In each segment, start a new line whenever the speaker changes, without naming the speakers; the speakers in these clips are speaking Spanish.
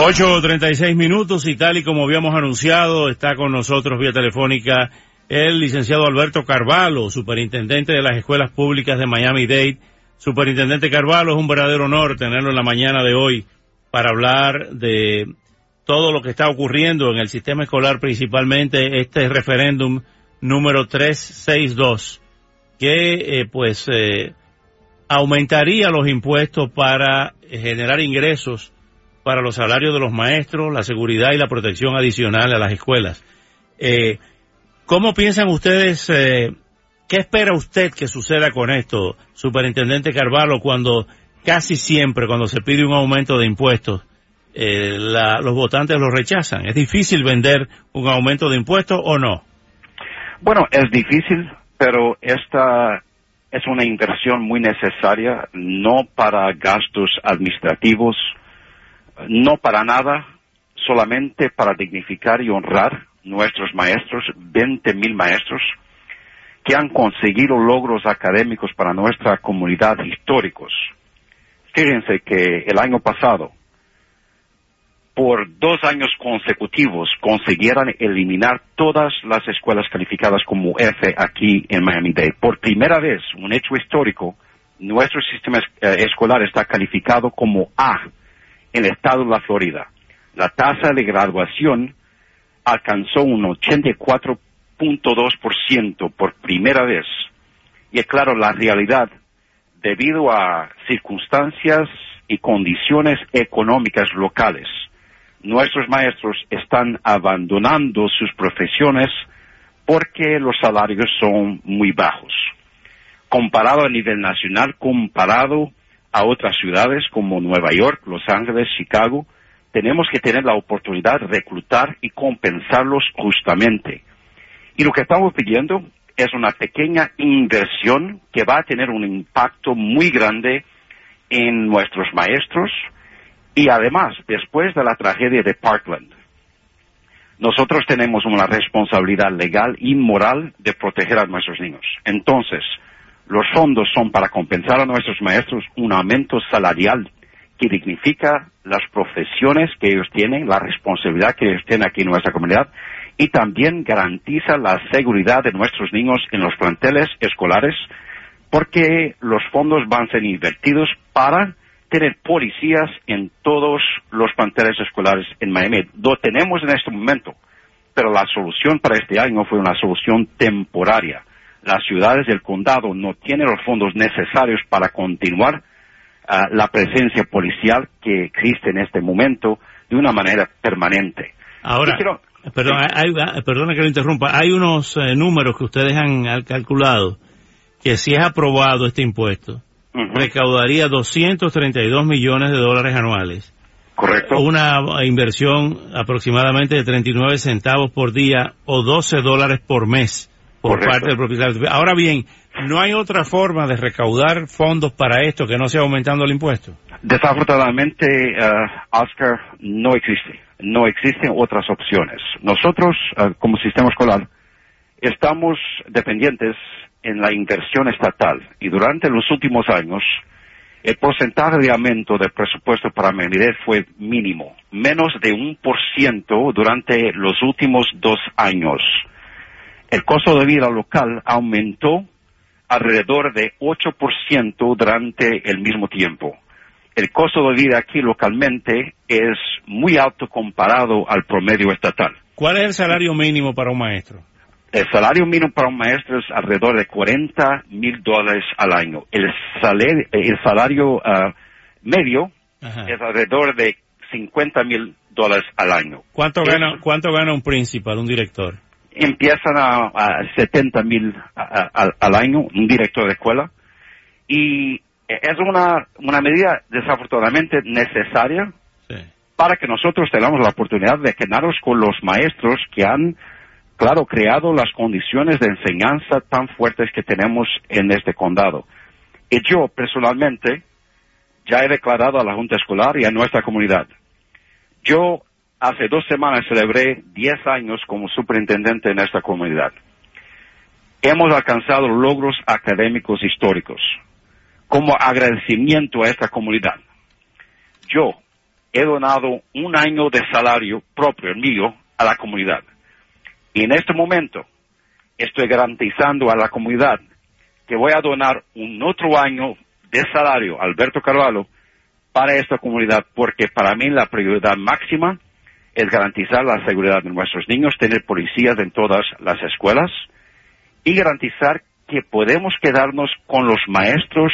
8.36 minutos y tal y como habíamos anunciado, está con nosotros vía telefónica el licenciado Alberto Carvalho, superintendente de las escuelas públicas de Miami-Dade. Superintendente Carvalho, es un verdadero honor tenerlo en la mañana de hoy para hablar de todo lo que está ocurriendo en el sistema escolar, principalmente este referéndum número 362, que eh, pues eh, aumentaría los impuestos para generar ingresos para los salarios de los maestros, la seguridad y la protección adicional a las escuelas. Eh, ¿Cómo piensan ustedes, eh, qué espera usted que suceda con esto, Superintendente Carvalho, cuando casi siempre, cuando se pide un aumento de impuestos, eh, los votantes lo rechazan? ¿Es difícil vender un aumento de impuestos o no?
Bueno, es difícil, pero esta es una inversión muy necesaria, no para gastos administrativos, no para nada, solamente para dignificar y honrar nuestros maestros, 20 mil maestros, que han conseguido logros académicos para nuestra comunidad históricos. Fíjense que el año pasado, por dos años consecutivos, consiguieron eliminar todas las escuelas calificadas como F aquí en Miami-Dade. Por primera vez, un hecho histórico, nuestro sistema eh, escolar está calificado como A en el estado de la Florida. La tasa de graduación alcanzó un 84.2% por primera vez. Y es claro, la realidad, debido a circunstancias y condiciones económicas locales, nuestros maestros están abandonando sus profesiones porque los salarios son muy bajos. Comparado a nivel nacional, comparado a otras ciudades como Nueva York, Los Ángeles, Chicago, tenemos que tener la oportunidad de reclutar y compensarlos justamente. Y lo que estamos pidiendo es una pequeña inversión que va a tener un impacto muy grande en nuestros maestros y además, después de la tragedia de Parkland, nosotros tenemos una responsabilidad legal y moral de proteger a nuestros niños. Entonces, los fondos son para compensar a nuestros maestros un aumento salarial que dignifica las profesiones que ellos tienen, la responsabilidad que ellos tienen aquí en nuestra comunidad y también garantiza la seguridad de nuestros niños en los planteles escolares porque los fondos van a ser invertidos para tener policías en todos los planteles escolares en Miami. Lo tenemos en este momento, pero la solución para este año fue una solución temporaria las ciudades del condado no tienen los fondos necesarios para continuar ah, la presencia policial que existe en este momento de una manera permanente.
Ahora, perdón, hay, perdona que lo interrumpa, hay unos eh, números que ustedes han calculado que si es aprobado este impuesto, recaudaría 232 millones de dólares anuales.
Correcto.
Una inversión aproximadamente de 39 centavos por día o 12 dólares por mes por parte del propietario. Ahora bien, ¿no hay otra forma de recaudar fondos para esto que no sea aumentando el impuesto?
Desafortunadamente, uh, Oscar, no existe. No existen otras opciones. Nosotros, uh, como sistema escolar, estamos dependientes en la inversión estatal y durante los últimos años el porcentaje de aumento del presupuesto para Menidez fue mínimo, menos de un por ciento durante los últimos dos años el costo de vida local aumentó alrededor de 8% durante el mismo tiempo. El costo de vida aquí localmente es muy alto comparado al promedio estatal.
¿Cuál es el salario mínimo para un maestro?
El salario mínimo para un maestro es alrededor de 40 mil dólares al año. El, salario, ah, medio es alrededor de 50 mil dólares al año.
¿Cuánto gana, ¿Cuánto gana un principal, un director?
Empiezan a, a 70 mil al año, un director de escuela, y es una, una medida desafortunadamente necesaria para que nosotros tengamos la oportunidad de quedarnos con los maestros que han claro, creado las condiciones de enseñanza tan fuertes que tenemos en este condado. Y yo, personalmente, ya he declarado a la Junta Escolar y a nuestra comunidad. Yo hace dos semanas celebré 10 años como superintendente en esta comunidad. Hemos alcanzado logros académicos históricos como agradecimiento a esta comunidad. Yo he donado un año de salario propio mío a la comunidad. Y en este momento estoy garantizando a la comunidad que voy a donar un otro año de salario, Alberto Carvalho, para esta comunidad, porque para mí la prioridad máxima es garantizar la seguridad de nuestros niños, tener policías en todas las escuelas y garantizar que podemos quedarnos con los maestros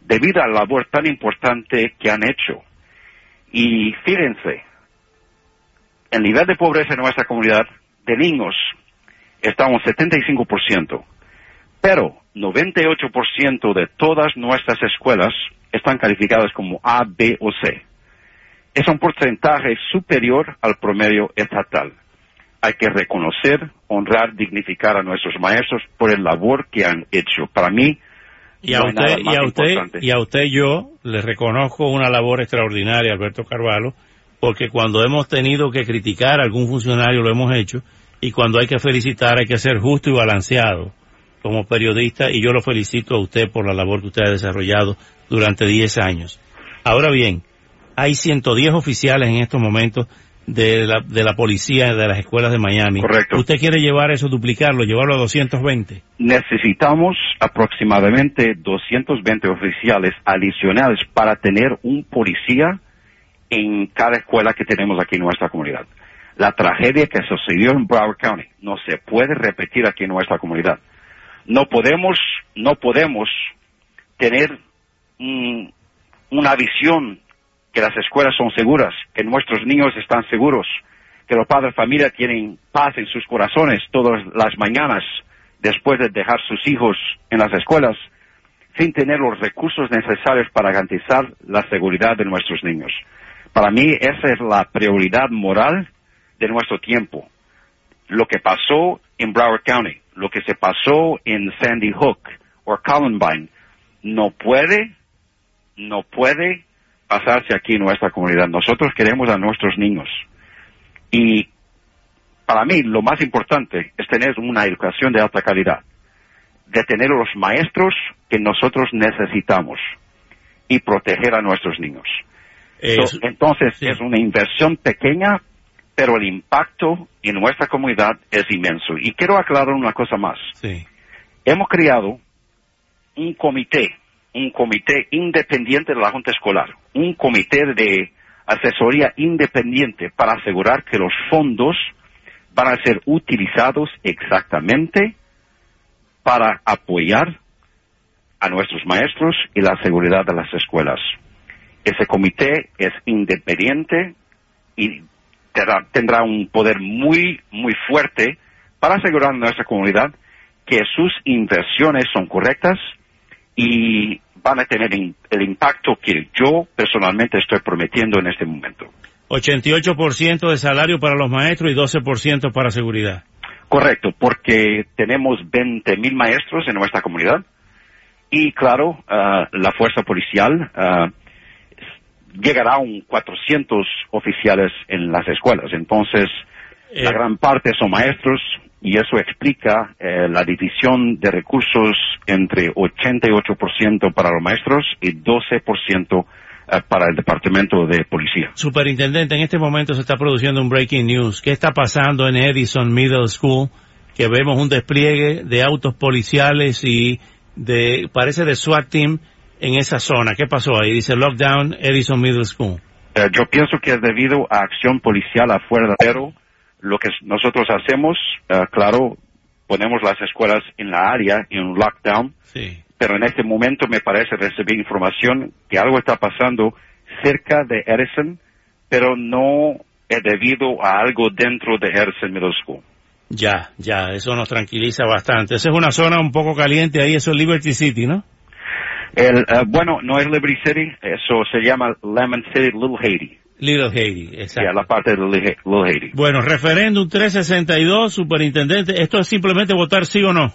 debido a la labor tan importante que han hecho. Y fíjense, el nivel de pobreza en nuestra comunidad de niños está un 75%, pero 98% de todas nuestras escuelas están calificadas como A, B o C. Es un porcentaje superior al promedio estatal. Hay que reconocer, honrar, dignificar a nuestros maestros por el labor que han hecho. Para mí,
y a, usted, y, a usted, y a usted yo le reconozco una labor extraordinaria, Alberto Carvalho, porque cuando hemos tenido que criticar a algún funcionario lo hemos hecho, y cuando hay que felicitar hay que ser justo y balanceado como periodista, y yo lo felicito a usted por la labor que usted ha desarrollado durante 10 años. Ahora bien, hay 110 oficiales en estos momentos de la, de la policía de las escuelas de Miami.
Correcto.
¿Usted quiere llevar eso, duplicarlo, llevarlo a 220?
Necesitamos aproximadamente 220 oficiales adicionales para tener un policía en cada escuela que tenemos aquí en nuestra comunidad. La tragedia que sucedió en Broward County no se puede repetir aquí en nuestra comunidad. No podemos, no podemos tener una visión que las escuelas son seguras, que nuestros niños están seguros, que los padres de familia tienen paz en sus corazones todas las mañanas después de dejar sus hijos en las escuelas, sin tener los recursos necesarios para garantizar la seguridad de nuestros niños. Para mí esa es la prioridad moral de nuestro tiempo. Lo que pasó en Broward County, lo que se pasó en Sandy Hook o Columbine, no puede, no puede pasarse aquí en nuestra comunidad. Nosotros queremos a nuestros niños. Y para mí lo más importante es tener una educación de alta calidad, de tener los maestros que nosotros necesitamos y proteger a nuestros niños. entonces es una inversión pequeña, pero el impacto en nuestra comunidad es inmenso. Y quiero aclarar una cosa más. Hemos creado un comité un comité independiente de la Junta Escolar, un comité de asesoría independiente para asegurar que los fondos van a ser utilizados exactamente para apoyar a nuestros maestros y la seguridad de las escuelas. Ese comité es independiente y tendrá, un poder muy, muy fuerte para asegurar a nuestra comunidad que sus inversiones son correctas y van a tener el impacto que yo personalmente estoy prometiendo en este momento.
88% de salario para los maestros y 12% para seguridad.
Correcto, porque tenemos 20 mil maestros en nuestra comunidad y claro, ah, la fuerza policial uh, llegará a un 400 oficiales en las escuelas. Entonces, la eh, gran parte son maestros, y eso explica eh, la división de recursos entre 88% para los maestros y 12% eh, para el departamento de policía.
Superintendente, en este momento se está produciendo un breaking news. ¿Qué está pasando en Edison Middle School? Que vemos un despliegue de autos policiales y de, parece de SWAT team en esa zona. ¿Qué pasó ahí? Dice lockdown Edison Middle School.
Eh, yo pienso que es debido a acción policial afuera, pero lo que nosotros hacemos, eh, claro, ponemos las escuelas en la área, en lockdown, pero en este momento me parece recibir información que algo está pasando cerca de Edison, pero no es debido a algo dentro de Edison Middle School.
Ya, ya, eso nos tranquiliza bastante. Esa es una zona un poco caliente ahí, eso es Liberty City, ¿no?
El, eh, bueno, no es Liberty City, eso se llama Lemon City, Little Haiti.
Little Haiti, exacto.
a la parte de Little Haiti.
Bueno, referéndum 362, superintendente, ¿esto es simplemente votar sí o no?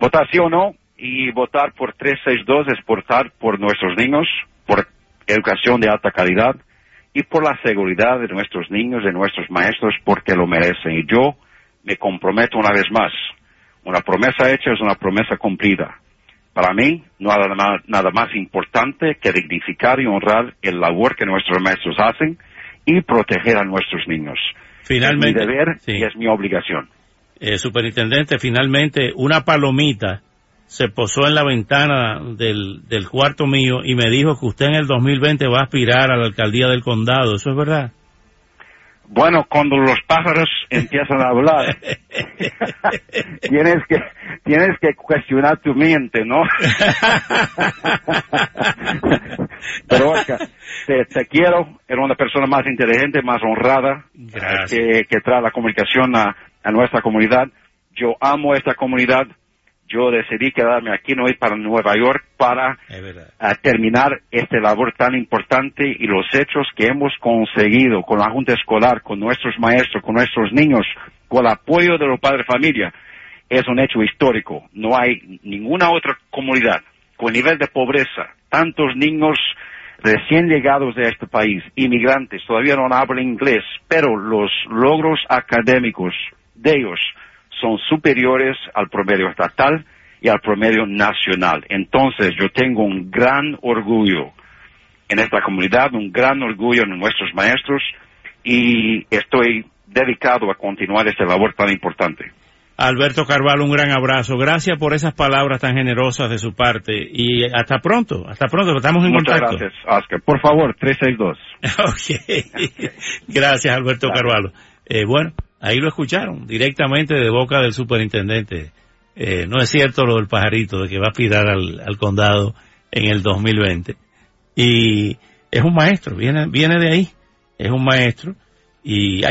Votar sí o no, y votar por 362 es votar por nuestros niños, por educación de alta calidad y por la seguridad de nuestros niños, de nuestros maestros, porque lo merecen. Y yo me comprometo una vez más. Una promesa hecha es una promesa cumplida. Para mí, no hay nada más importante que dignificar y honrar el labor que nuestros maestros hacen y proteger a nuestros niños.
Finalmente,
es mi deber y es mi obligación.
Eh, superintendente, finalmente, una palomita se posó en la ventana del, del cuarto mío y me dijo que usted en el 2020 va a aspirar a la alcaldía del condado. ¿Eso es verdad?
Bueno, cuando los pájaros empiezan a hablar, tienes que tienes que cuestionar tu mente, ¿no? Pero te, te, quiero, eres una persona más inteligente, más honrada, que, que, trae la comunicación a, a nuestra comunidad. Yo amo esta comunidad, yo decidí quedarme aquí, no ir para Nueva York para terminar este labor tan importante y los hechos que hemos conseguido con la Junta Escolar, con nuestros maestros, con nuestros niños, con el apoyo de los padres de familia, es un hecho histórico. No hay ninguna otra comunidad con nivel de pobreza, tantos niños recién llegados de este país, inmigrantes, todavía no hablan inglés, pero los logros académicos de ellos son superiores al promedio estatal y al promedio nacional. Entonces yo tengo un gran orgullo en esta comunidad, un gran orgullo en nuestros maestros y estoy dedicado a continuar esta labor tan importante.
Alberto Carvalho, un gran abrazo. Gracias por esas palabras tan generosas de su parte y hasta pronto, hasta pronto, estamos en
Muchas
contacto.
gracias, Oscar. Por favor, 362.
ok. Gracias, Alberto Carvalho. Eh, bueno, Ahí lo escucharon directamente de boca del superintendente. Eh, no es cierto lo del pajarito de que va a aspirar al, condado en el 2020. Y es un maestro, viene, viene de ahí, es un maestro y hay